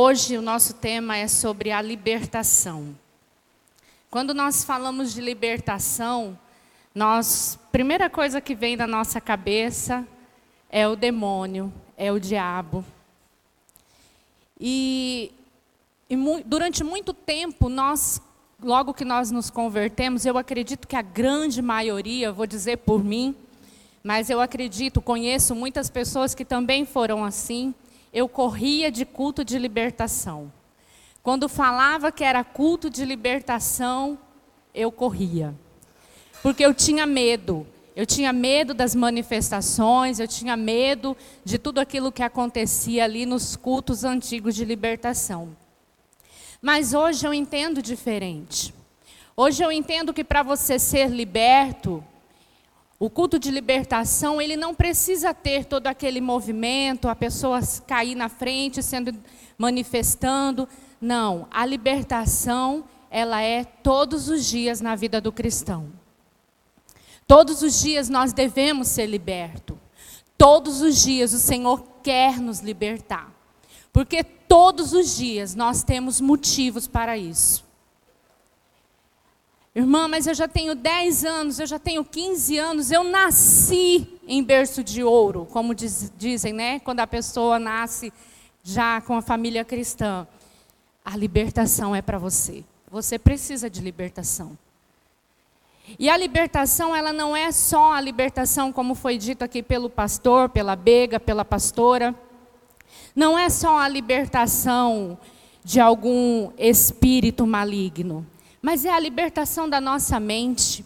Hoje o nosso tema é sobre a libertação. Quando nós falamos de libertação, nós, primeira coisa que vem na nossa cabeça é o demônio, é o diabo. E, e mu durante muito tempo nós, logo que nós nos convertemos, eu acredito que a grande maioria, vou dizer por mim, mas eu acredito, conheço muitas pessoas que também foram assim eu corria de culto de libertação. Quando falava que era culto de libertação, eu corria. Porque eu tinha medo. Eu tinha medo das manifestações, eu tinha medo de tudo aquilo que acontecia ali nos cultos antigos de libertação. Mas hoje eu entendo diferente. Hoje eu entendo que para você ser liberto, o culto de libertação, ele não precisa ter todo aquele movimento, a pessoa cair na frente, sendo manifestando. Não, a libertação, ela é todos os dias na vida do cristão. Todos os dias nós devemos ser libertos. Todos os dias o Senhor quer nos libertar. Porque todos os dias nós temos motivos para isso. Irmã, mas eu já tenho 10 anos, eu já tenho 15 anos, eu nasci em berço de ouro, como diz, dizem, né? Quando a pessoa nasce já com a família cristã. A libertação é para você. Você precisa de libertação. E a libertação, ela não é só a libertação, como foi dito aqui pelo pastor, pela Bega, pela pastora. Não é só a libertação de algum espírito maligno mas é a libertação da nossa mente.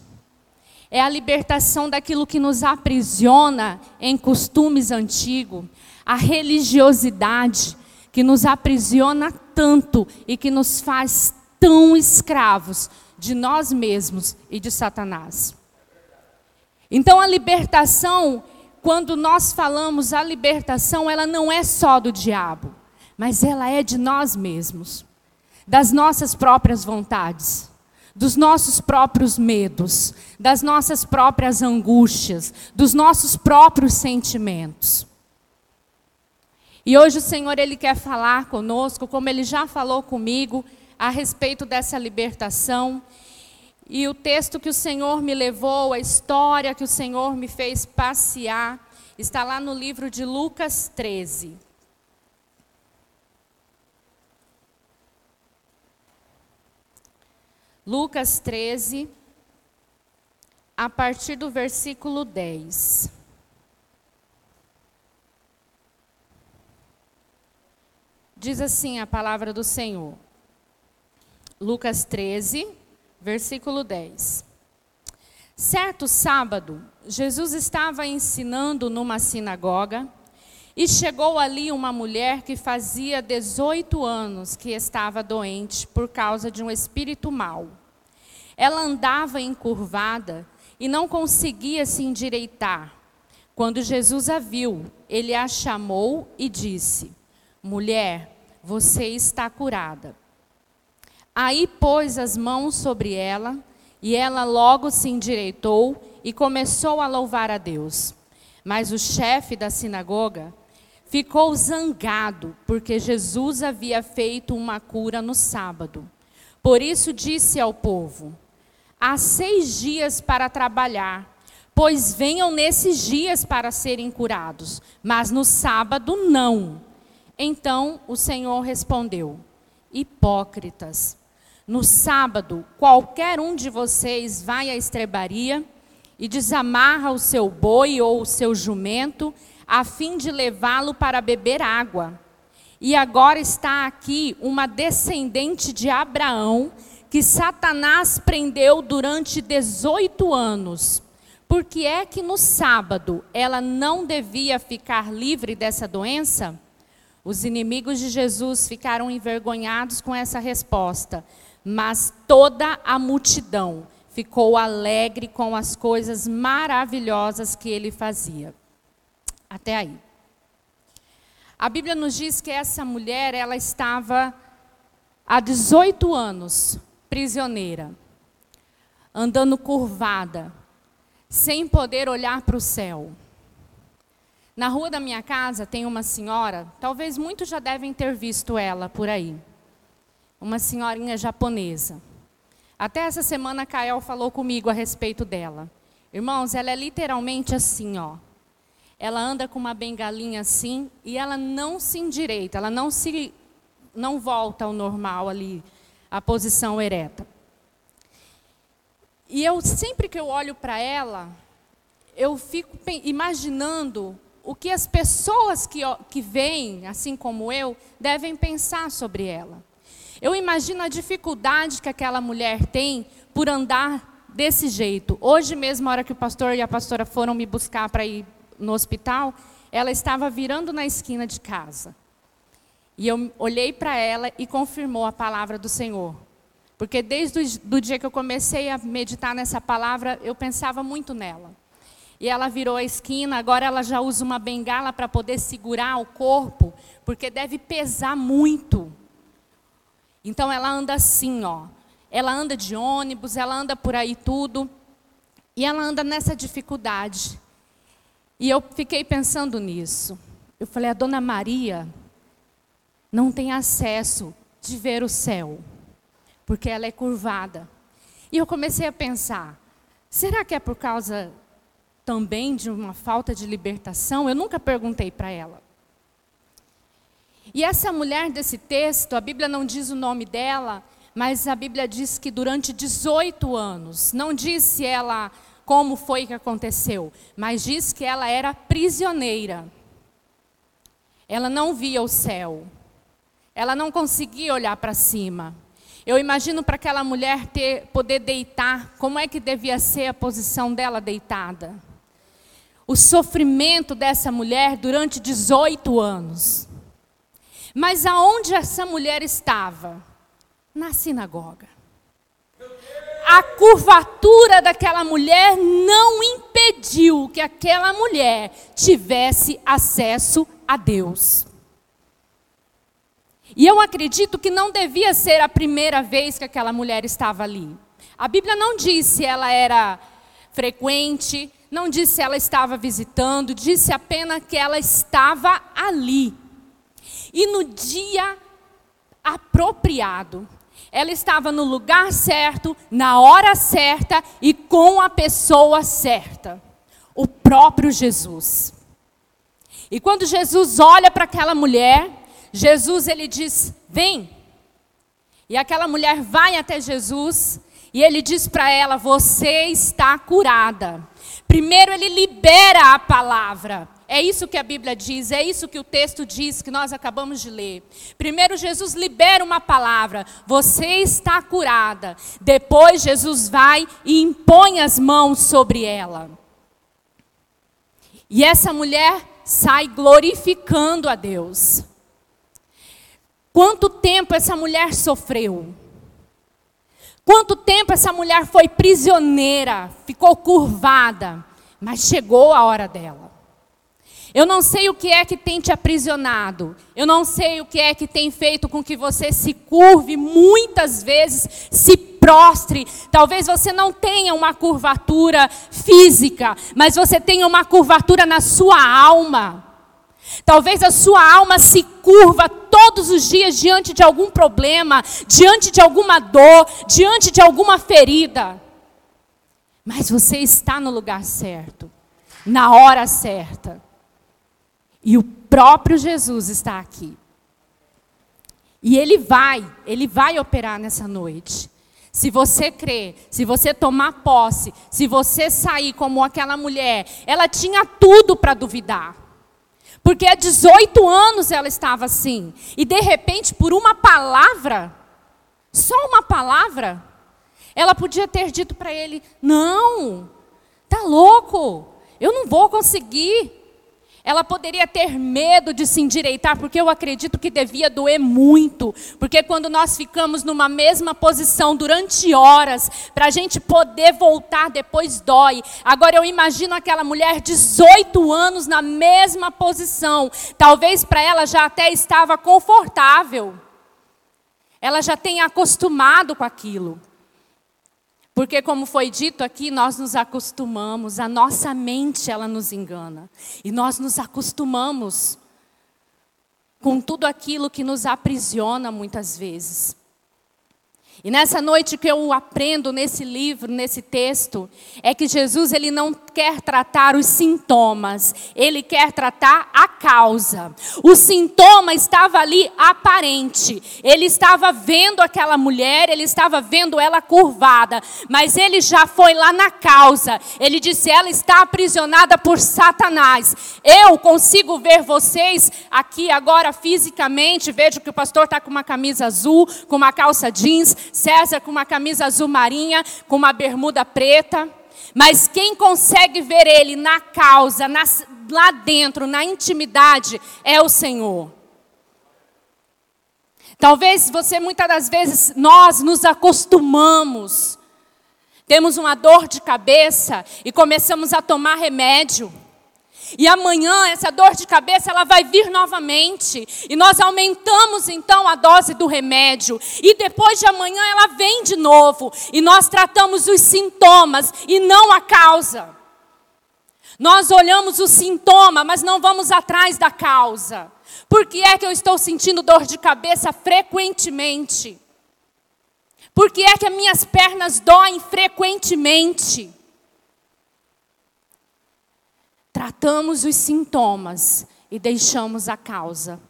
É a libertação daquilo que nos aprisiona em costumes antigos, a religiosidade que nos aprisiona tanto e que nos faz tão escravos de nós mesmos e de Satanás. Então a libertação, quando nós falamos a libertação, ela não é só do diabo, mas ela é de nós mesmos das nossas próprias vontades, dos nossos próprios medos, das nossas próprias angústias, dos nossos próprios sentimentos. E hoje o Senhor ele quer falar conosco, como ele já falou comigo, a respeito dessa libertação. E o texto que o Senhor me levou, a história que o Senhor me fez passear, está lá no livro de Lucas 13. Lucas 13, a partir do versículo 10. Diz assim a palavra do Senhor. Lucas 13, versículo 10. Certo sábado, Jesus estava ensinando numa sinagoga e chegou ali uma mulher que fazia 18 anos que estava doente por causa de um espírito mau. Ela andava encurvada e não conseguia se endireitar. Quando Jesus a viu, ele a chamou e disse: Mulher, você está curada. Aí pôs as mãos sobre ela e ela logo se endireitou e começou a louvar a Deus. Mas o chefe da sinagoga ficou zangado porque Jesus havia feito uma cura no sábado. Por isso disse ao povo: Há seis dias para trabalhar, pois venham nesses dias para serem curados, mas no sábado não. Então o Senhor respondeu: Hipócritas, no sábado qualquer um de vocês vai à estrebaria e desamarra o seu boi ou o seu jumento a fim de levá-lo para beber água. E agora está aqui uma descendente de Abraão que Satanás prendeu durante 18 anos. Por que é que no sábado ela não devia ficar livre dessa doença? Os inimigos de Jesus ficaram envergonhados com essa resposta, mas toda a multidão ficou alegre com as coisas maravilhosas que ele fazia. Até aí. A Bíblia nos diz que essa mulher, ela estava há 18 anos prisioneira, andando curvada, sem poder olhar para o céu, Na rua da minha casa tem uma senhora, talvez muitos já devem ter visto ela por aí. Uma senhorinha japonesa. Até essa semana Kael falou comigo a respeito dela. Irmãos, ela é literalmente assim, ó. Ela anda com uma bengalinha assim e ela não se endireita, ela não se não volta ao normal ali, a posição ereta. E eu sempre que eu olho para ela, eu fico imaginando o que as pessoas que, que vêm, assim como eu, devem pensar sobre ela. Eu imagino a dificuldade que aquela mulher tem por andar desse jeito. Hoje mesmo, a hora que o pastor e a pastora foram me buscar para ir no hospital, ela estava virando na esquina de casa. E eu olhei para ela e confirmou a palavra do Senhor. Porque desde o dia que eu comecei a meditar nessa palavra, eu pensava muito nela e ela virou a esquina, agora ela já usa uma bengala para poder segurar o corpo, porque deve pesar muito. Então ela anda assim, ó. Ela anda de ônibus, ela anda por aí tudo, e ela anda nessa dificuldade. E eu fiquei pensando nisso. Eu falei, a dona Maria não tem acesso de ver o céu, porque ela é curvada. E eu comecei a pensar, será que é por causa também de uma falta de libertação? Eu nunca perguntei para ela. E essa mulher desse texto, a Bíblia não diz o nome dela, mas a Bíblia diz que durante 18 anos, não disse ela como foi que aconteceu, mas diz que ela era prisioneira. Ela não via o céu. Ela não conseguia olhar para cima. Eu imagino para aquela mulher ter, poder deitar, como é que devia ser a posição dela deitada o sofrimento dessa mulher durante 18 anos. Mas aonde essa mulher estava? Na sinagoga. A curvatura daquela mulher não impediu que aquela mulher tivesse acesso a Deus. E eu acredito que não devia ser a primeira vez que aquela mulher estava ali. A Bíblia não diz se ela era frequente, não disse ela estava visitando, disse apenas que ela estava ali. E no dia apropriado, ela estava no lugar certo, na hora certa e com a pessoa certa o próprio Jesus. E quando Jesus olha para aquela mulher, Jesus ele diz: "Vem". E aquela mulher vai até Jesus e ele diz para ela: "Você está curada". Primeiro ele libera a palavra. É isso que a Bíblia diz, é isso que o texto diz que nós acabamos de ler. Primeiro Jesus libera uma palavra, você está curada. Depois Jesus vai e impõe as mãos sobre ela. E essa mulher sai glorificando a Deus. Quanto tempo essa mulher sofreu? Quanto tempo essa mulher foi prisioneira, ficou curvada, mas chegou a hora dela. Eu não sei o que é que tem te aprisionado. Eu não sei o que é que tem feito com que você se curve, muitas vezes se prostre. Talvez você não tenha uma curvatura física, mas você tenha uma curvatura na sua alma. Talvez a sua alma se curva todos os dias diante de algum problema, diante de alguma dor, diante de alguma ferida. Mas você está no lugar certo, na hora certa. E o próprio Jesus está aqui. E ele vai, ele vai operar nessa noite. Se você crer, se você tomar posse, se você sair como aquela mulher, ela tinha tudo para duvidar. Porque há 18 anos ela estava assim. E de repente, por uma palavra, só uma palavra, ela podia ter dito para ele: Não, tá louco, eu não vou conseguir. Ela poderia ter medo de se endireitar, porque eu acredito que devia doer muito. Porque quando nós ficamos numa mesma posição durante horas, para a gente poder voltar depois dói. Agora eu imagino aquela mulher 18 anos na mesma posição. Talvez para ela já até estava confortável. Ela já tenha acostumado com aquilo. Porque como foi dito aqui, nós nos acostumamos, a nossa mente ela nos engana. E nós nos acostumamos com tudo aquilo que nos aprisiona muitas vezes. E nessa noite que eu aprendo nesse livro, nesse texto, é que Jesus ele não quer tratar os sintomas, ele quer tratar a causa. O sintoma estava ali aparente. Ele estava vendo aquela mulher, ele estava vendo ela curvada, mas ele já foi lá na causa. Ele disse: "Ela está aprisionada por Satanás". Eu consigo ver vocês aqui agora fisicamente, vejo que o pastor está com uma camisa azul, com uma calça jeans, César com uma camisa azul marinha, com uma bermuda preta. Mas quem consegue ver ele na causa, na, lá dentro, na intimidade, é o Senhor. Talvez você, muitas das vezes, nós nos acostumamos. Temos uma dor de cabeça e começamos a tomar remédio. E amanhã essa dor de cabeça ela vai vir novamente. E nós aumentamos então a dose do remédio. E depois de amanhã ela vem de novo. E nós tratamos os sintomas e não a causa. Nós olhamos o sintoma, mas não vamos atrás da causa. Por que é que eu estou sentindo dor de cabeça frequentemente? Por que é que as minhas pernas doem frequentemente? Tratamos os sintomas e deixamos a causa.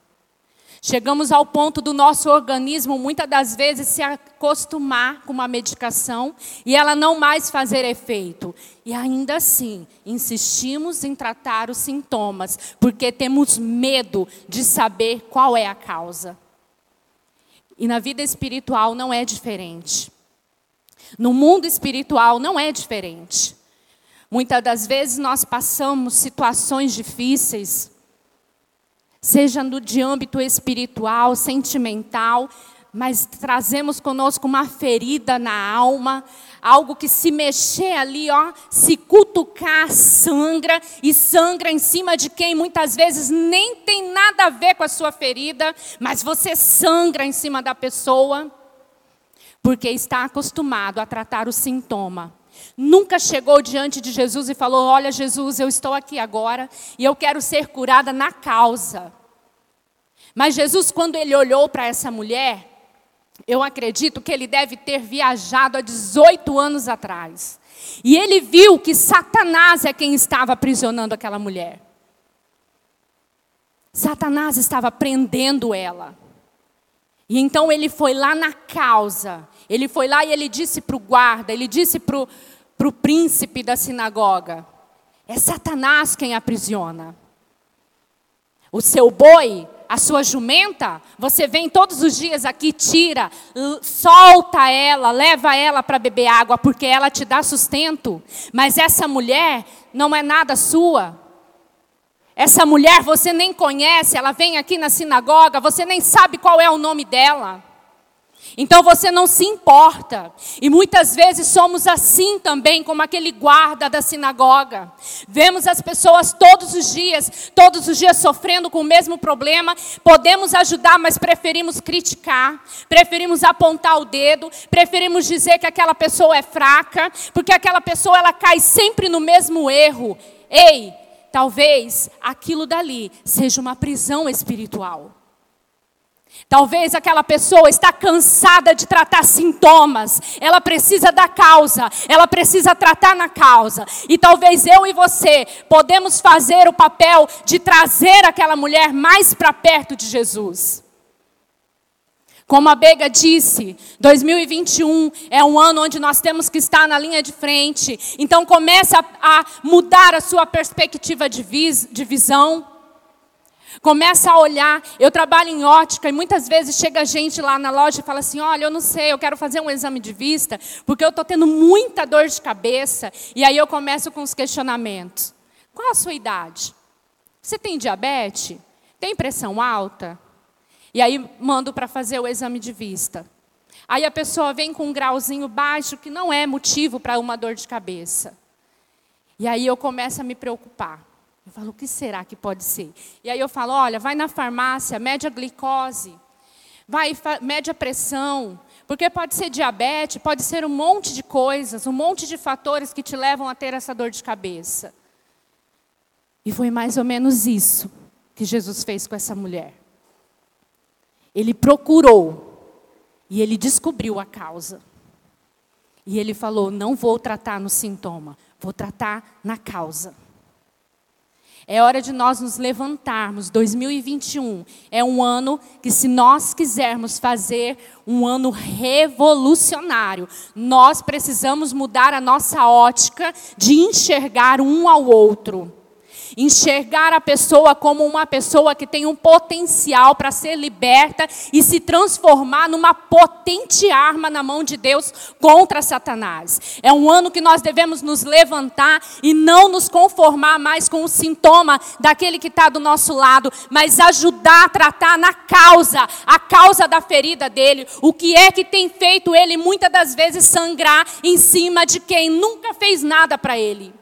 Chegamos ao ponto do nosso organismo, muitas das vezes, se acostumar com uma medicação e ela não mais fazer efeito. E ainda assim, insistimos em tratar os sintomas, porque temos medo de saber qual é a causa. E na vida espiritual não é diferente. No mundo espiritual não é diferente. Muitas das vezes nós passamos situações difíceis, seja no de âmbito espiritual, sentimental, mas trazemos conosco uma ferida na alma, algo que se mexer ali, ó, se cutucar, sangra e sangra em cima de quem muitas vezes nem tem nada a ver com a sua ferida, mas você sangra em cima da pessoa, porque está acostumado a tratar o sintoma Nunca chegou diante de Jesus e falou: Olha, Jesus, eu estou aqui agora e eu quero ser curada na causa. Mas Jesus, quando ele olhou para essa mulher, eu acredito que ele deve ter viajado há 18 anos atrás. E ele viu que Satanás é quem estava aprisionando aquela mulher. Satanás estava prendendo ela. E então ele foi lá na causa. Ele foi lá e ele disse para o guarda, ele disse para para o príncipe da sinagoga. É Satanás quem aprisiona. O seu boi, a sua jumenta, você vem todos os dias aqui, tira, solta ela, leva ela para beber água, porque ela te dá sustento. Mas essa mulher não é nada sua. Essa mulher você nem conhece, ela vem aqui na sinagoga, você nem sabe qual é o nome dela. Então você não se importa. E muitas vezes somos assim também, como aquele guarda da sinagoga. Vemos as pessoas todos os dias, todos os dias sofrendo com o mesmo problema. Podemos ajudar, mas preferimos criticar, preferimos apontar o dedo, preferimos dizer que aquela pessoa é fraca, porque aquela pessoa ela cai sempre no mesmo erro. Ei, talvez aquilo dali seja uma prisão espiritual. Talvez aquela pessoa está cansada de tratar sintomas, ela precisa da causa, ela precisa tratar na causa. E talvez eu e você podemos fazer o papel de trazer aquela mulher mais para perto de Jesus. Como a Bega disse, 2021 é um ano onde nós temos que estar na linha de frente. Então comece a, a mudar a sua perspectiva de, vis, de visão. Começa a olhar. Eu trabalho em ótica e muitas vezes chega gente lá na loja e fala assim: Olha, eu não sei, eu quero fazer um exame de vista porque eu estou tendo muita dor de cabeça. E aí eu começo com os questionamentos: Qual a sua idade? Você tem diabetes? Tem pressão alta? E aí mando para fazer o exame de vista. Aí a pessoa vem com um grauzinho baixo que não é motivo para uma dor de cabeça. E aí eu começo a me preocupar. Eu falo, o que será que pode ser? E aí eu falo, olha, vai na farmácia, mede a glicose, vai, mede a pressão, Porque pode ser diabetes, pode ser um monte de coisas, um monte de fatores que te levam a ter essa dor de cabeça. E foi mais ou menos isso que Jesus fez com essa mulher. Ele procurou e ele descobriu a causa. E ele falou: Não vou tratar no sintoma, vou tratar na causa. É hora de nós nos levantarmos. 2021 é um ano que, se nós quisermos fazer um ano revolucionário, nós precisamos mudar a nossa ótica de enxergar um ao outro. Enxergar a pessoa como uma pessoa que tem um potencial para ser liberta e se transformar numa potente arma na mão de Deus contra Satanás. É um ano que nós devemos nos levantar e não nos conformar mais com o sintoma daquele que está do nosso lado, mas ajudar a tratar na causa, a causa da ferida dele. O que é que tem feito ele muitas das vezes sangrar em cima de quem nunca fez nada para ele.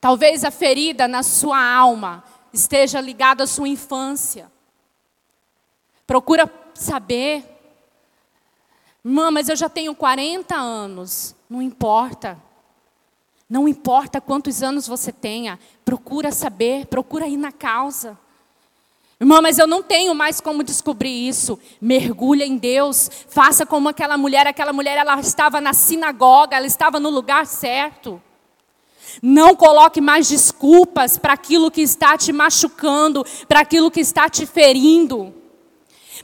Talvez a ferida na sua alma esteja ligada à sua infância. Procura saber. Irmã, mas eu já tenho 40 anos. Não importa. Não importa quantos anos você tenha. Procura saber, procura ir na causa. Irmã, mas eu não tenho mais como descobrir isso. Mergulha em Deus. Faça como aquela mulher. Aquela mulher, ela estava na sinagoga, ela estava no lugar certo. Não coloque mais desculpas para aquilo que está te machucando, para aquilo que está te ferindo.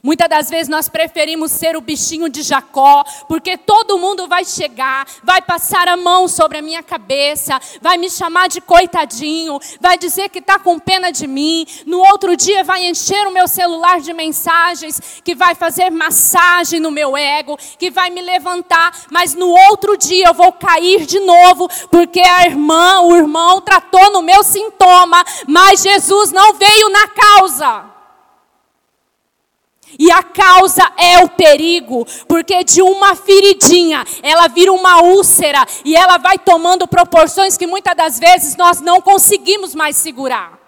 Muitas das vezes nós preferimos ser o bichinho de Jacó, porque todo mundo vai chegar, vai passar a mão sobre a minha cabeça, vai me chamar de coitadinho, vai dizer que está com pena de mim. No outro dia vai encher o meu celular de mensagens, que vai fazer massagem no meu ego, que vai me levantar, mas no outro dia eu vou cair de novo, porque a irmã, o irmão tratou no meu sintoma, mas Jesus não veio na causa. E a causa é o perigo, porque de uma feridinha ela vira uma úlcera e ela vai tomando proporções que muitas das vezes nós não conseguimos mais segurar.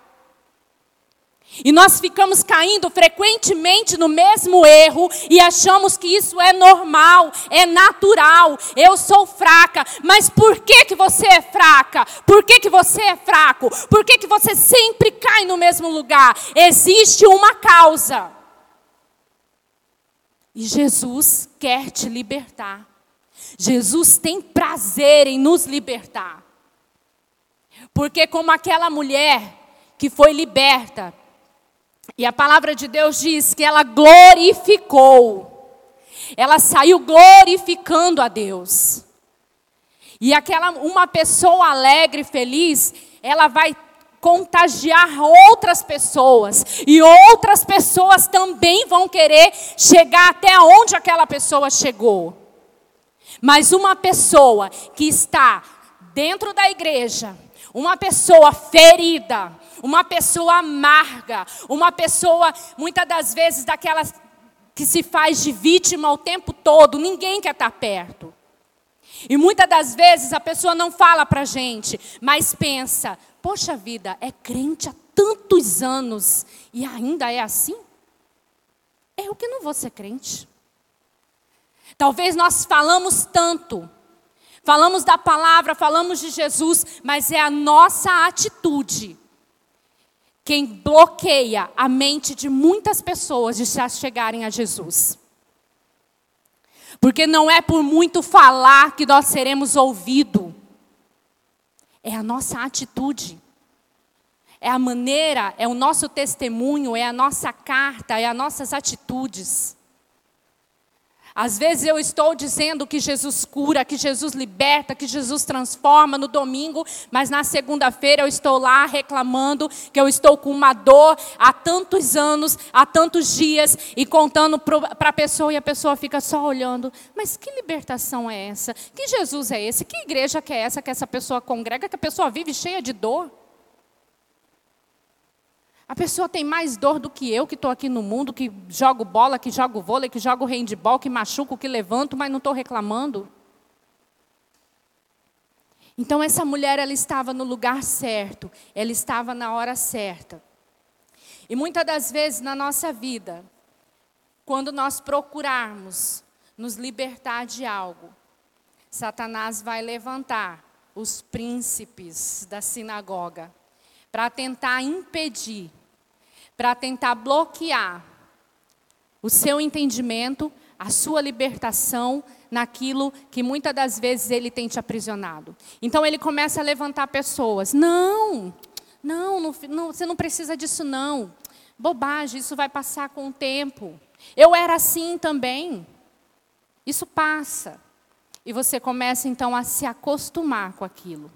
E nós ficamos caindo frequentemente no mesmo erro e achamos que isso é normal, é natural. Eu sou fraca, mas por que que você é fraca? Por que que você é fraco? Por que que você sempre cai no mesmo lugar? Existe uma causa. E Jesus quer te libertar. Jesus tem prazer em nos libertar. Porque, como aquela mulher que foi liberta, e a palavra de Deus diz que ela glorificou, ela saiu glorificando a Deus. E aquela uma pessoa alegre, feliz, ela vai contagiar outras pessoas. E outras pessoas também vão querer chegar até onde aquela pessoa chegou. Mas uma pessoa que está dentro da igreja, uma pessoa ferida, uma pessoa amarga, uma pessoa muitas das vezes daquelas que se faz de vítima o tempo todo, ninguém quer estar perto. E muitas das vezes a pessoa não fala para gente, mas pensa: poxa vida, é crente há tantos anos e ainda é assim? Eu que não vou ser crente. Talvez nós falamos tanto, falamos da palavra, falamos de Jesus, mas é a nossa atitude quem bloqueia a mente de muitas pessoas de chegarem a Jesus. Porque não é por muito falar que nós seremos ouvidos é a nossa atitude. É a maneira, é o nosso testemunho, é a nossa carta, é as nossas atitudes. Às vezes eu estou dizendo que Jesus cura, que Jesus liberta, que Jesus transforma no domingo, mas na segunda-feira eu estou lá reclamando que eu estou com uma dor há tantos anos, há tantos dias, e contando para a pessoa e a pessoa fica só olhando. Mas que libertação é essa? Que Jesus é esse? Que igreja que é essa que essa pessoa congrega, que a pessoa vive cheia de dor? A pessoa tem mais dor do que eu, que estou aqui no mundo, que jogo bola, que jogo vôlei, que jogo handball, que machuco, que levanto, mas não estou reclamando. Então essa mulher ela estava no lugar certo, ela estava na hora certa. E muitas das vezes na nossa vida, quando nós procurarmos nos libertar de algo, Satanás vai levantar os príncipes da sinagoga para tentar impedir, para tentar bloquear o seu entendimento, a sua libertação naquilo que muitas das vezes ele tem te aprisionado. Então ele começa a levantar pessoas. Não, não, não, não, você não precisa disso não. Bobagem, isso vai passar com o tempo. Eu era assim também. Isso passa. E você começa então a se acostumar com aquilo.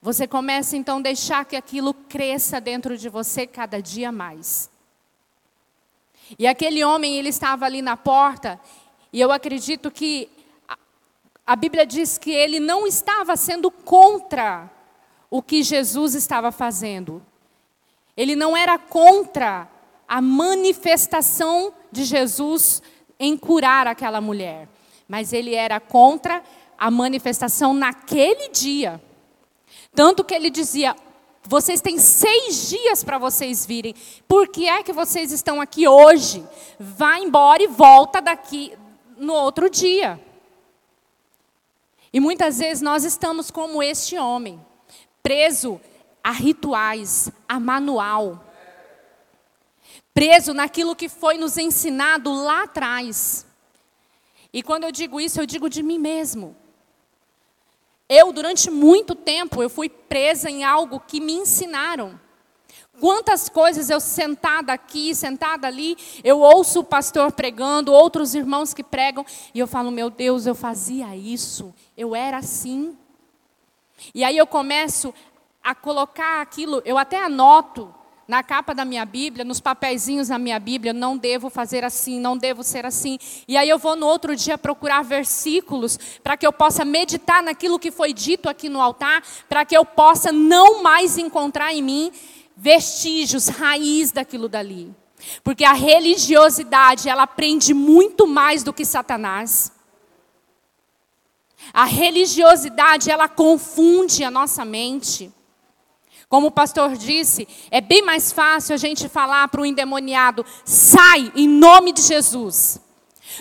Você começa então a deixar que aquilo cresça dentro de você cada dia mais. E aquele homem, ele estava ali na porta, e eu acredito que a, a Bíblia diz que ele não estava sendo contra o que Jesus estava fazendo. Ele não era contra a manifestação de Jesus em curar aquela mulher, mas ele era contra a manifestação naquele dia. Tanto que ele dizia: vocês têm seis dias para vocês virem. Por que é que vocês estão aqui hoje? Vá embora e volta daqui no outro dia. E muitas vezes nós estamos como este homem, preso a rituais, a manual, preso naquilo que foi nos ensinado lá atrás. E quando eu digo isso, eu digo de mim mesmo. Eu, durante muito tempo, eu fui presa em algo que me ensinaram. Quantas coisas eu sentada aqui, sentada ali, eu ouço o pastor pregando, outros irmãos que pregam, e eu falo, meu Deus, eu fazia isso, eu era assim. E aí eu começo a colocar aquilo, eu até anoto na capa da minha Bíblia, nos papeizinhos da minha Bíblia, não devo fazer assim, não devo ser assim. E aí eu vou no outro dia procurar versículos para que eu possa meditar naquilo que foi dito aqui no altar, para que eu possa não mais encontrar em mim vestígios, raiz daquilo dali. Porque a religiosidade, ela aprende muito mais do que Satanás. A religiosidade, ela confunde a nossa mente. Como o pastor disse, é bem mais fácil a gente falar para o endemoniado: sai em nome de Jesus,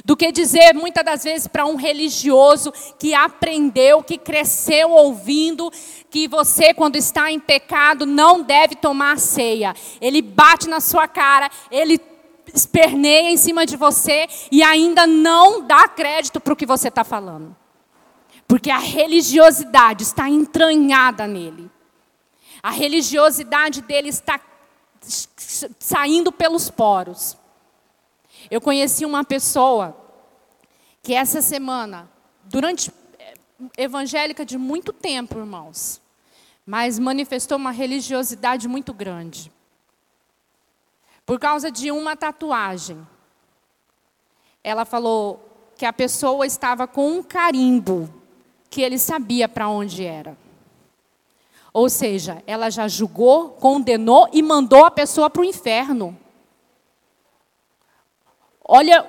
do que dizer muitas das vezes para um religioso que aprendeu, que cresceu ouvindo que você, quando está em pecado, não deve tomar ceia. Ele bate na sua cara, ele esperneia em cima de você e ainda não dá crédito para o que você está falando. Porque a religiosidade está entranhada nele. A religiosidade dele está saindo pelos poros. Eu conheci uma pessoa que essa semana, durante eh, evangélica de muito tempo, irmãos, mas manifestou uma religiosidade muito grande. Por causa de uma tatuagem. Ela falou que a pessoa estava com um carimbo que ele sabia para onde era. Ou seja, ela já julgou, condenou e mandou a pessoa para o inferno. Olha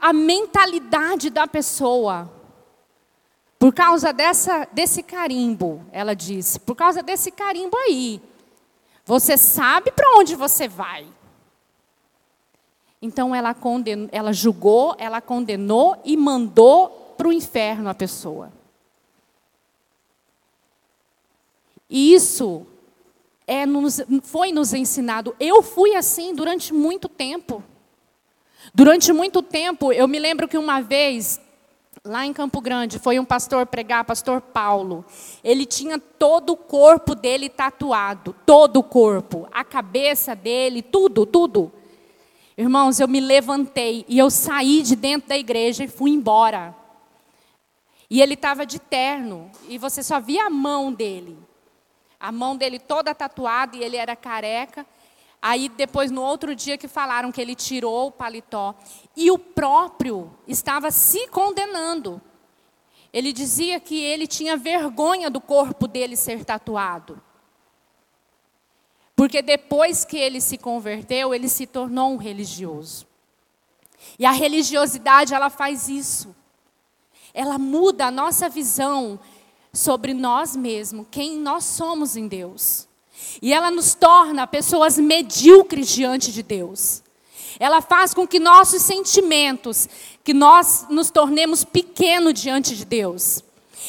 a mentalidade da pessoa. Por causa dessa, desse carimbo, ela disse, por causa desse carimbo aí, você sabe para onde você vai. Então ela, ela julgou, ela condenou e mandou para o inferno a pessoa. E isso é nos, foi nos ensinado. Eu fui assim durante muito tempo. Durante muito tempo, eu me lembro que uma vez, lá em Campo Grande, foi um pastor pregar, pastor Paulo. Ele tinha todo o corpo dele tatuado, todo o corpo, a cabeça dele, tudo, tudo. Irmãos, eu me levantei e eu saí de dentro da igreja e fui embora. E ele estava de terno, e você só via a mão dele a mão dele toda tatuada e ele era careca. Aí depois no outro dia que falaram que ele tirou o paletó e o próprio estava se condenando. Ele dizia que ele tinha vergonha do corpo dele ser tatuado. Porque depois que ele se converteu, ele se tornou um religioso. E a religiosidade, ela faz isso. Ela muda a nossa visão sobre nós mesmos, quem nós somos em Deus. E ela nos torna pessoas medíocres diante de Deus. ela faz com que nossos sentimentos, que nós nos tornemos pequenos diante de Deus.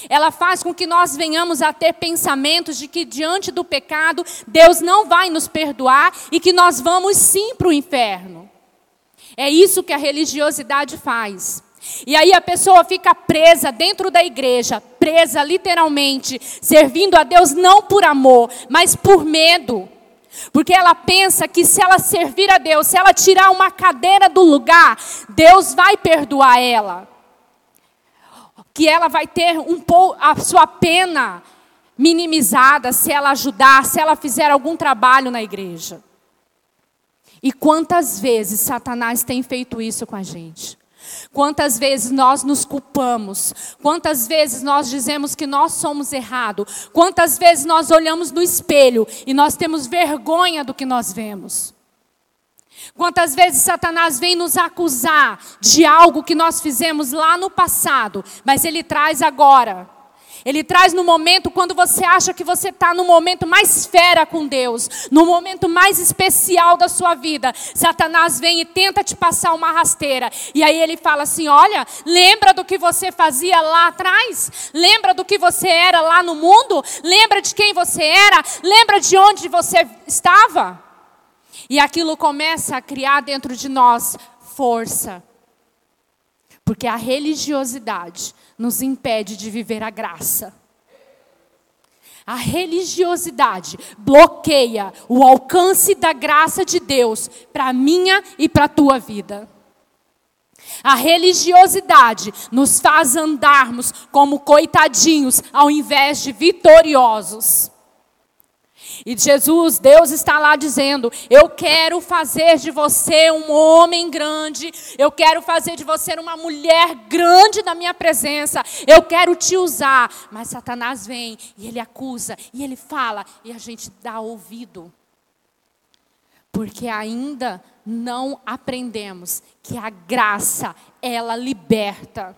Ela faz com que nós venhamos a ter pensamentos de que diante do pecado Deus não vai nos perdoar e que nós vamos sim para o inferno. É isso que a religiosidade faz. E aí a pessoa fica presa dentro da igreja, presa literalmente, servindo a Deus não por amor, mas por medo. Porque ela pensa que se ela servir a Deus, se ela tirar uma cadeira do lugar, Deus vai perdoar ela. Que ela vai ter um pouco a sua pena minimizada se ela ajudar, se ela fizer algum trabalho na igreja. E quantas vezes Satanás tem feito isso com a gente? Quantas vezes nós nos culpamos? Quantas vezes nós dizemos que nós somos errados? Quantas vezes nós olhamos no espelho e nós temos vergonha do que nós vemos? Quantas vezes Satanás vem nos acusar de algo que nós fizemos lá no passado, mas ele traz agora ele traz no momento quando você acha que você está no momento mais fera com Deus, no momento mais especial da sua vida. Satanás vem e tenta te passar uma rasteira. E aí ele fala assim: Olha, lembra do que você fazia lá atrás? Lembra do que você era lá no mundo? Lembra de quem você era? Lembra de onde você estava? E aquilo começa a criar dentro de nós força. Porque a religiosidade nos impede de viver a graça. A religiosidade bloqueia o alcance da graça de Deus para a minha e para a tua vida. A religiosidade nos faz andarmos como coitadinhos ao invés de vitoriosos. E Jesus, Deus está lá dizendo: Eu quero fazer de você um homem grande, eu quero fazer de você uma mulher grande na minha presença, eu quero te usar. Mas Satanás vem e ele acusa, e ele fala, e a gente dá ouvido. Porque ainda não aprendemos que a graça, ela liberta.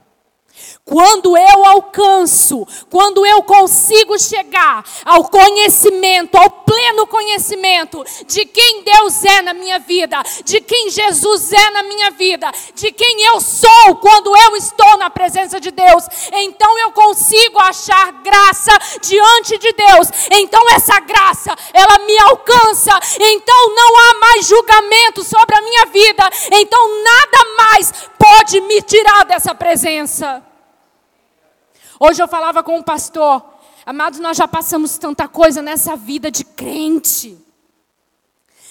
Quando eu alcanço, quando eu consigo chegar ao conhecimento, ao pleno conhecimento de quem Deus é na minha vida, de quem Jesus é na minha vida, de quem eu sou quando eu estou na presença de Deus, então eu consigo achar graça diante de Deus. Então essa graça, ela me alcança. Então não há mais julgamento sobre a minha vida. Então nada mais pode me tirar dessa presença. Hoje eu falava com um pastor, amados, nós já passamos tanta coisa nessa vida de crente.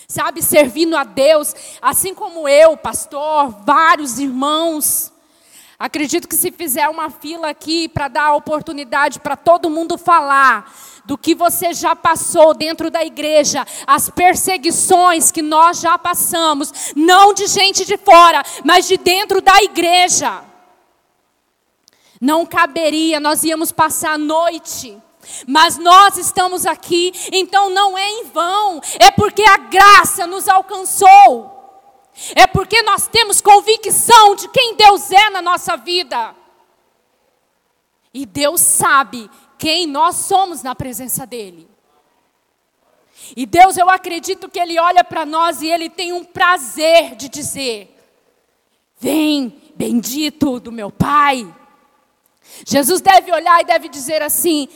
Sabe, servindo a Deus, assim como eu, pastor, vários irmãos. Acredito que se fizer uma fila aqui para dar a oportunidade para todo mundo falar do que você já passou dentro da igreja, as perseguições que nós já passamos, não de gente de fora, mas de dentro da igreja não caberia, nós íamos passar a noite. Mas nós estamos aqui, então não é em vão, é porque a graça nos alcançou. É porque nós temos convicção de quem Deus é na nossa vida. E Deus sabe quem nós somos na presença dEle. E Deus, eu acredito que Ele olha para nós e Ele tem um prazer de dizer: Vem, bendito do meu Pai. Jesus deve olhar e deve dizer assim: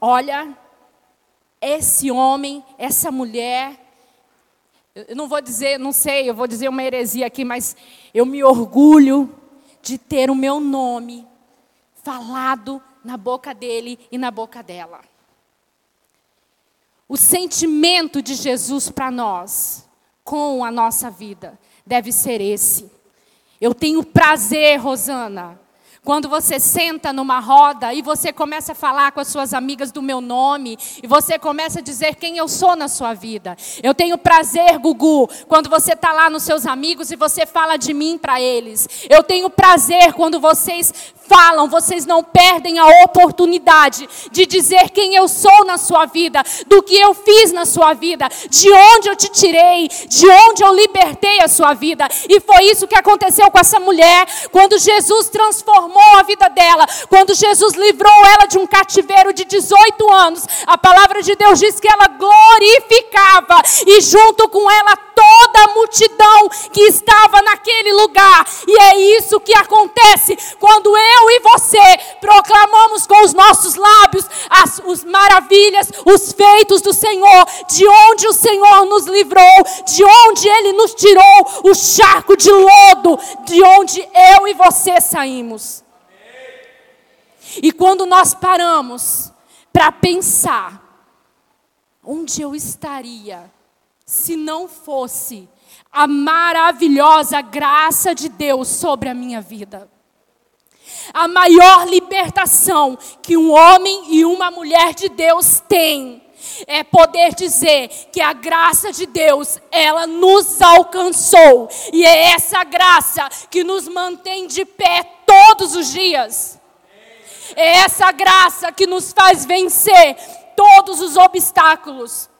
olha, esse homem, essa mulher, eu não vou dizer, não sei, eu vou dizer uma heresia aqui, mas eu me orgulho de ter o meu nome falado na boca dele e na boca dela. O sentimento de Jesus para nós, com a nossa vida, deve ser esse. Eu tenho prazer, Rosana, quando você senta numa roda e você começa a falar com as suas amigas do meu nome, e você começa a dizer quem eu sou na sua vida. Eu tenho prazer, Gugu, quando você está lá nos seus amigos e você fala de mim para eles. Eu tenho prazer quando vocês falam, vocês não perdem a oportunidade de dizer quem eu sou na sua vida, do que eu fiz na sua vida, de onde eu te tirei, de onde eu libertei a sua vida. E foi isso que aconteceu com essa mulher, quando Jesus transformou a vida dela, quando Jesus livrou ela de um cativeiro de 18 anos. A palavra de Deus diz que ela glorificava, e junto com ela toda a multidão que estava naquele lugar. E é isso que acontece quando eu e você proclamamos com os nossos lábios as os maravilhas, os feitos do Senhor, de onde o Senhor nos livrou, de onde Ele nos tirou o charco de lodo, de onde eu e você saímos. E quando nós paramos para pensar, onde eu estaria se não fosse a maravilhosa graça de Deus sobre a minha vida. A maior libertação que um homem e uma mulher de Deus têm é poder dizer que a graça de Deus, ela nos alcançou, e é essa graça que nos mantém de pé todos os dias. É essa graça que nos faz vencer todos os obstáculos.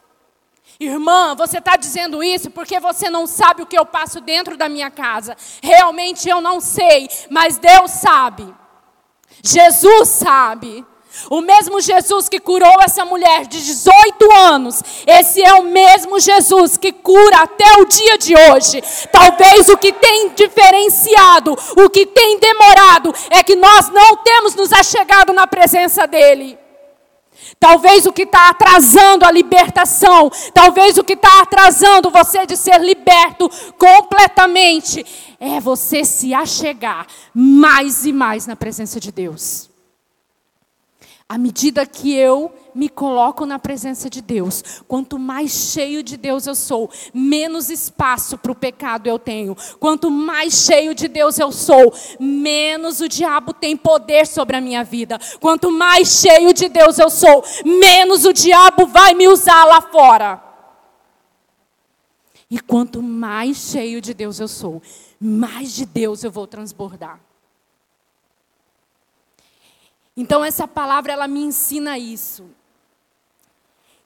Irmã, você está dizendo isso porque você não sabe o que eu passo dentro da minha casa. Realmente eu não sei, mas Deus sabe. Jesus sabe. O mesmo Jesus que curou essa mulher de 18 anos, esse é o mesmo Jesus que cura até o dia de hoje. Talvez o que tem diferenciado, o que tem demorado, é que nós não temos nos achegado na presença dEle. Talvez o que está atrasando a libertação, talvez o que está atrasando você de ser liberto completamente, é você se achegar mais e mais na presença de Deus. À medida que eu me coloco na presença de Deus, quanto mais cheio de Deus eu sou, menos espaço para o pecado eu tenho. Quanto mais cheio de Deus eu sou, menos o diabo tem poder sobre a minha vida. Quanto mais cheio de Deus eu sou, menos o diabo vai me usar lá fora. E quanto mais cheio de Deus eu sou, mais de Deus eu vou transbordar. Então essa palavra ela me ensina isso.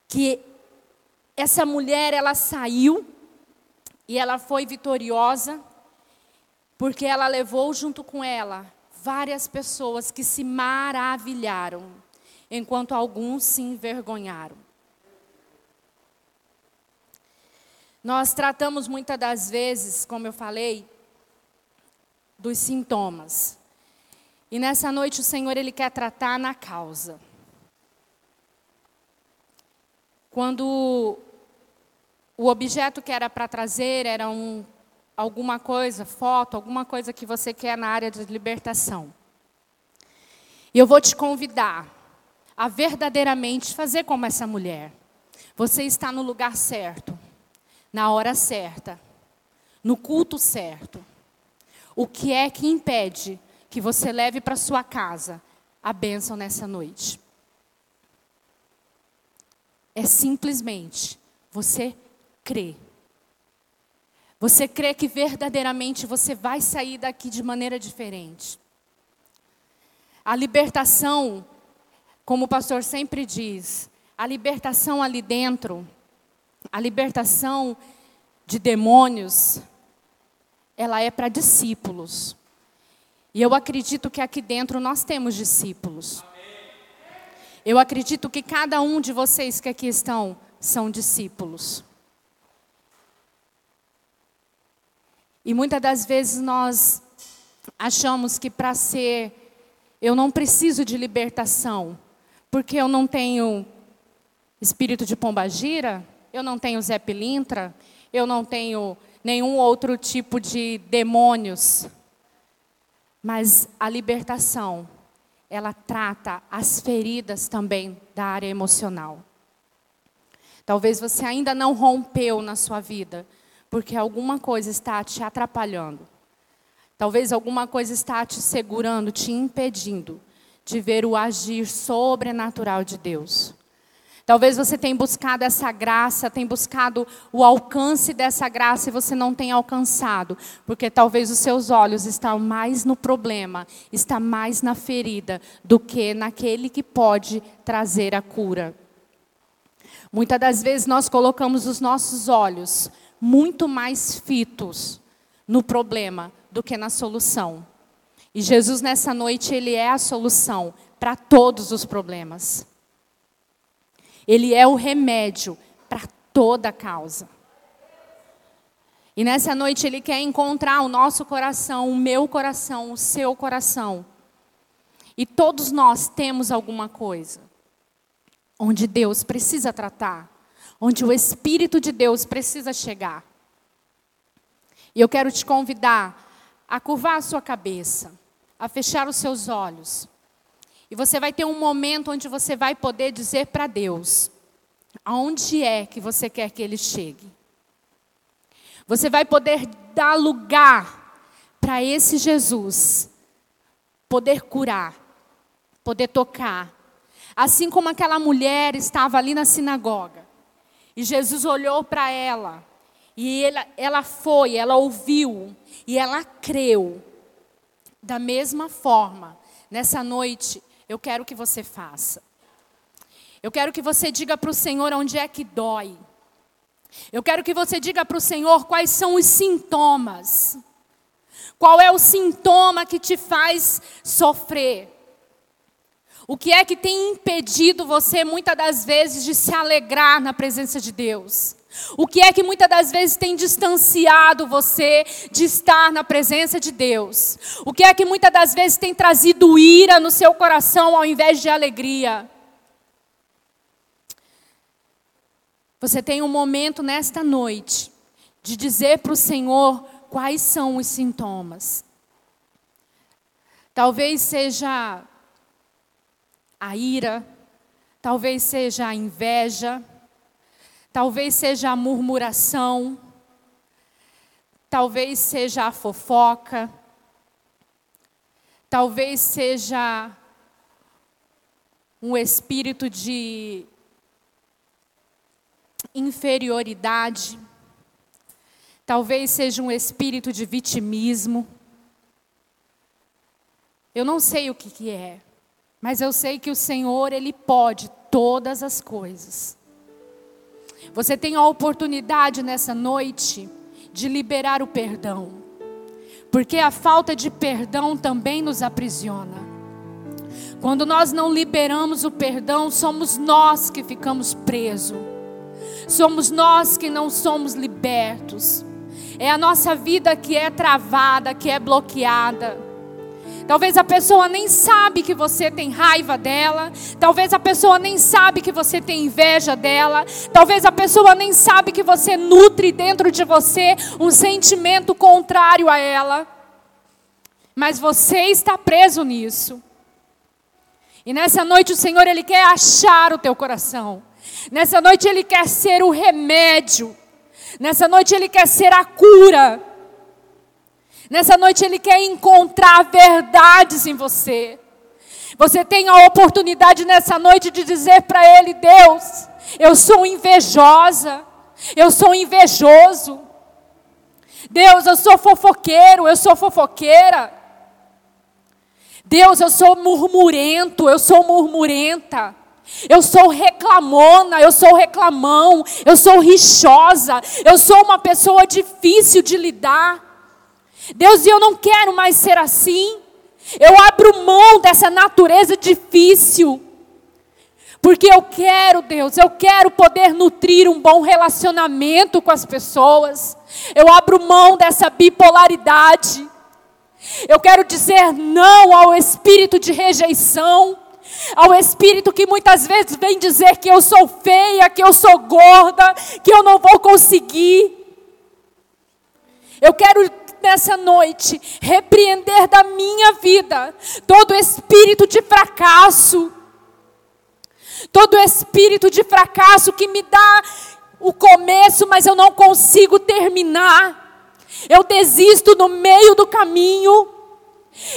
Que essa mulher ela saiu e ela foi vitoriosa porque ela levou junto com ela várias pessoas que se maravilharam, enquanto alguns se envergonharam. Nós tratamos muitas das vezes, como eu falei, dos sintomas. E nessa noite o Senhor ele quer tratar na causa. Quando o objeto que era para trazer era um, alguma coisa, foto, alguma coisa que você quer na área de libertação. E eu vou te convidar a verdadeiramente fazer como essa mulher. Você está no lugar certo, na hora certa, no culto certo. O que é que impede que você leve para sua casa a bênção nessa noite. É simplesmente você crer. Você crê que verdadeiramente você vai sair daqui de maneira diferente. A libertação, como o pastor sempre diz, a libertação ali dentro, a libertação de demônios, ela é para discípulos. E eu acredito que aqui dentro nós temos discípulos. Eu acredito que cada um de vocês que aqui estão são discípulos. E muitas das vezes nós achamos que para ser, eu não preciso de libertação, porque eu não tenho espírito de pombagira, eu não tenho Zé Pilintra, eu não tenho nenhum outro tipo de demônios. Mas a libertação, ela trata as feridas também da área emocional. Talvez você ainda não rompeu na sua vida, porque alguma coisa está te atrapalhando. Talvez alguma coisa está te segurando, te impedindo de ver o agir sobrenatural de Deus. Talvez você tenha buscado essa graça, tenha buscado o alcance dessa graça e você não tenha alcançado, porque talvez os seus olhos estão mais no problema, está mais na ferida do que naquele que pode trazer a cura. Muitas das vezes nós colocamos os nossos olhos muito mais fitos no problema do que na solução. E Jesus nessa noite ele é a solução para todos os problemas. Ele é o remédio para toda causa. E nessa noite Ele quer encontrar o nosso coração, o meu coração, o seu coração. E todos nós temos alguma coisa onde Deus precisa tratar, onde o Espírito de Deus precisa chegar. E eu quero te convidar a curvar a sua cabeça, a fechar os seus olhos. E você vai ter um momento onde você vai poder dizer para Deus: aonde é que você quer que Ele chegue? Você vai poder dar lugar para esse Jesus poder curar, poder tocar. Assim como aquela mulher estava ali na sinagoga. E Jesus olhou para ela. E ela, ela foi, ela ouviu. E ela creu. Da mesma forma, nessa noite, eu quero que você faça. Eu quero que você diga para o Senhor onde é que dói. Eu quero que você diga para o Senhor quais são os sintomas. Qual é o sintoma que te faz sofrer? O que é que tem impedido você muitas das vezes de se alegrar na presença de Deus? O que é que muitas das vezes tem distanciado você de estar na presença de Deus? O que é que muitas das vezes tem trazido ira no seu coração ao invés de alegria? Você tem um momento nesta noite de dizer para o Senhor quais são os sintomas. Talvez seja a ira, talvez seja a inveja, talvez seja a murmuração, talvez seja a fofoca, talvez seja um espírito de inferioridade, talvez seja um espírito de vitimismo. Eu não sei o que, que é, mas eu sei que o Senhor, Ele pode todas as coisas. Você tem a oportunidade nessa noite de liberar o perdão, porque a falta de perdão também nos aprisiona. Quando nós não liberamos o perdão, somos nós que ficamos presos. Somos nós que não somos libertos. É a nossa vida que é travada, que é bloqueada. Talvez a pessoa nem sabe que você tem raiva dela. Talvez a pessoa nem sabe que você tem inveja dela. Talvez a pessoa nem sabe que você nutre dentro de você um sentimento contrário a ela. Mas você está preso nisso. E nessa noite o Senhor ele quer achar o teu coração. Nessa noite Ele quer ser o remédio. Nessa noite Ele quer ser a cura. Nessa noite Ele quer encontrar verdades em você. Você tem a oportunidade nessa noite de dizer para Ele: Deus, eu sou invejosa, eu sou invejoso. Deus, eu sou fofoqueiro, eu sou fofoqueira. Deus, eu sou murmurento, eu sou murmurenta. Eu sou reclamona, eu sou reclamão, eu sou rixosa, eu sou uma pessoa difícil de lidar. Deus, eu não quero mais ser assim. Eu abro mão dessa natureza difícil. Porque eu quero, Deus, eu quero poder nutrir um bom relacionamento com as pessoas. Eu abro mão dessa bipolaridade. Eu quero dizer não ao espírito de rejeição ao espírito que muitas vezes vem dizer que eu sou feia, que eu sou gorda, que eu não vou conseguir. Eu quero nessa noite repreender da minha vida todo espírito de fracasso, todo espírito de fracasso que me dá o começo, mas eu não consigo terminar. Eu desisto no meio do caminho.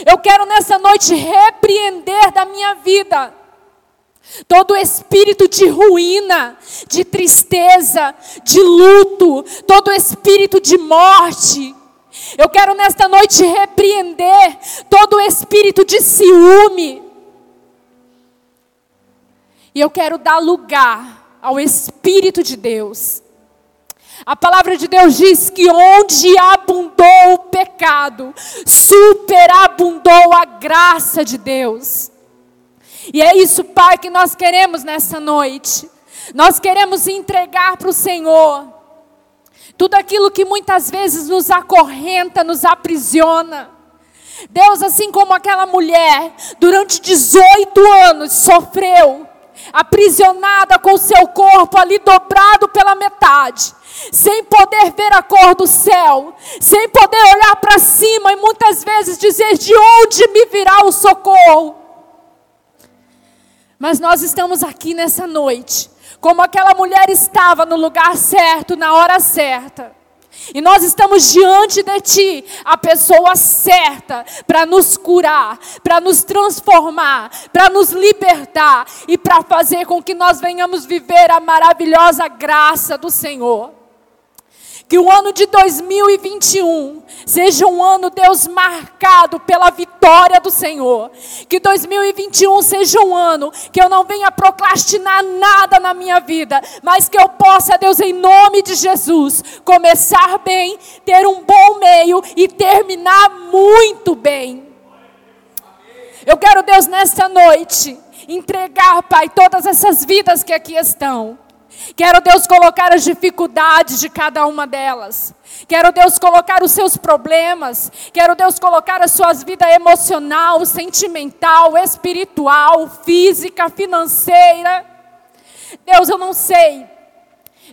Eu quero nessa noite repreender da minha vida todo espírito de ruína, de tristeza, de luto, todo espírito de morte. Eu quero nesta noite repreender todo espírito de ciúme. E eu quero dar lugar ao Espírito de Deus a palavra de Deus diz que onde abundou o pecado, superabundou a graça de Deus. E é isso, Pai, que nós queremos nessa noite. Nós queremos entregar para o Senhor tudo aquilo que muitas vezes nos acorrenta, nos aprisiona. Deus, assim como aquela mulher, durante 18 anos sofreu, aprisionada com seu corpo ali dobrado pela metade, sem poder ver a cor do céu, sem poder olhar para cima e muitas vezes dizer: de onde me virá o socorro? Mas nós estamos aqui nessa noite, como aquela mulher estava no lugar certo, na hora certa. E nós estamos diante de Ti, a pessoa certa para nos curar, para nos transformar, para nos libertar e para fazer com que nós venhamos viver a maravilhosa graça do Senhor. Que o ano de 2021 seja um ano, Deus, marcado pela vitória do Senhor. Que 2021 seja um ano que eu não venha procrastinar nada na minha vida, mas que eu possa, Deus, em nome de Jesus, começar bem, ter um bom meio e terminar muito bem. Eu quero, Deus, nesta noite, entregar, Pai, todas essas vidas que aqui estão. Quero, Deus, colocar as dificuldades de cada uma delas. Quero, Deus, colocar os seus problemas. Quero, Deus, colocar a sua vida emocional, sentimental, espiritual, física, financeira. Deus, eu não sei.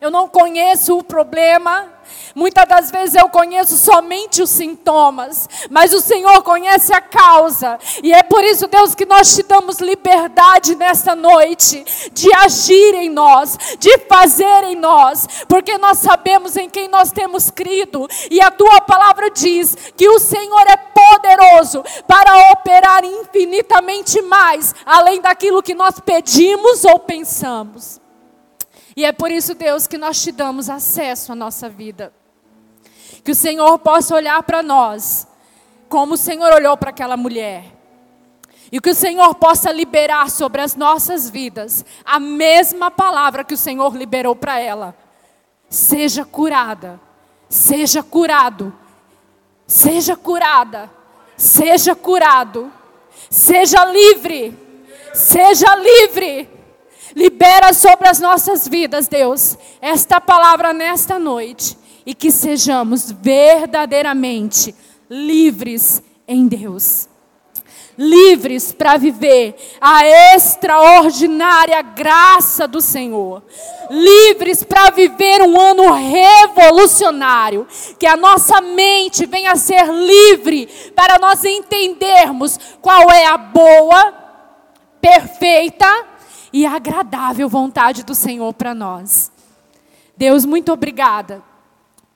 Eu não conheço o problema. Muitas das vezes eu conheço somente os sintomas, mas o Senhor conhece a causa. E é por isso, Deus, que nós te damos liberdade nesta noite de agir em nós, de fazer em nós, porque nós sabemos em quem nós temos crido. E a tua palavra diz que o Senhor é poderoso para operar infinitamente mais, além daquilo que nós pedimos ou pensamos. E é por isso, Deus, que nós te damos acesso à nossa vida. Que o Senhor possa olhar para nós, como o Senhor olhou para aquela mulher. E que o Senhor possa liberar sobre as nossas vidas a mesma palavra que o Senhor liberou para ela. Seja curada, seja curado, seja curada, seja curado, seja livre, seja livre. Libera sobre as nossas vidas, Deus, esta palavra nesta noite e que sejamos verdadeiramente livres em Deus. Livres para viver a extraordinária graça do Senhor. Livres para viver um ano revolucionário. Que a nossa mente venha a ser livre para nós entendermos qual é a boa, perfeita e agradável vontade do Senhor para nós. Deus, muito obrigada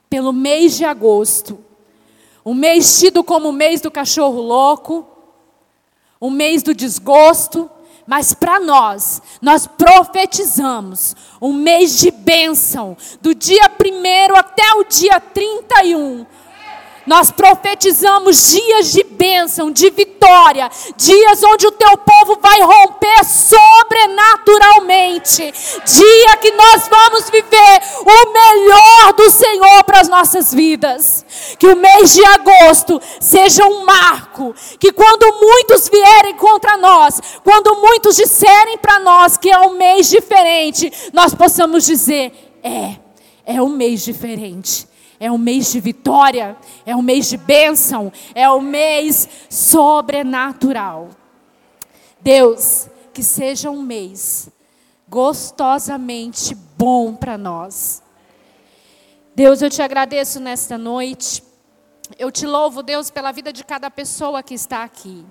pelo mês de agosto. Um mês tido como o mês do cachorro louco, um mês do desgosto, mas para nós, nós profetizamos um mês de bênção, do dia 1 até o dia 31 nós profetizamos dias de bênção, de vitória, dias onde o teu povo vai romper sobrenaturalmente. Dia que nós vamos viver o melhor do Senhor para as nossas vidas. Que o mês de agosto seja um marco, que quando muitos vierem contra nós, quando muitos disserem para nós que é um mês diferente, nós possamos dizer: é, é um mês diferente é um mês de vitória, é um mês de bênção, é um mês sobrenatural. Deus, que seja um mês gostosamente bom para nós. Deus, eu te agradeço nesta noite. Eu te louvo, Deus, pela vida de cada pessoa que está aqui.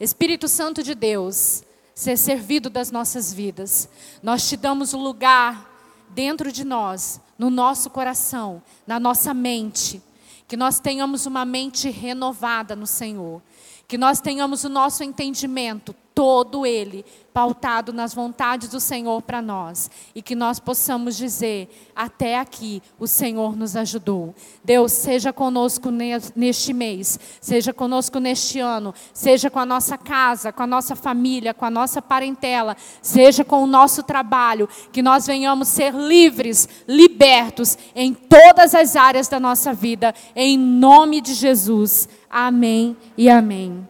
Espírito Santo de Deus, ser servido das nossas vidas. Nós te damos o lugar dentro de nós no nosso coração, na nossa mente. Que nós tenhamos uma mente renovada no Senhor. Que nós tenhamos o nosso entendimento, todo ele, pautado nas vontades do Senhor para nós. E que nós possamos dizer: até aqui o Senhor nos ajudou. Deus, seja conosco neste mês, seja conosco neste ano, seja com a nossa casa, com a nossa família, com a nossa parentela, seja com o nosso trabalho. Que nós venhamos ser livres, libertos em todas as áreas da nossa vida. Em nome de Jesus. Amém e amém.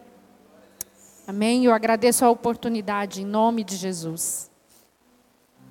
Amém? Eu agradeço a oportunidade em nome de Jesus.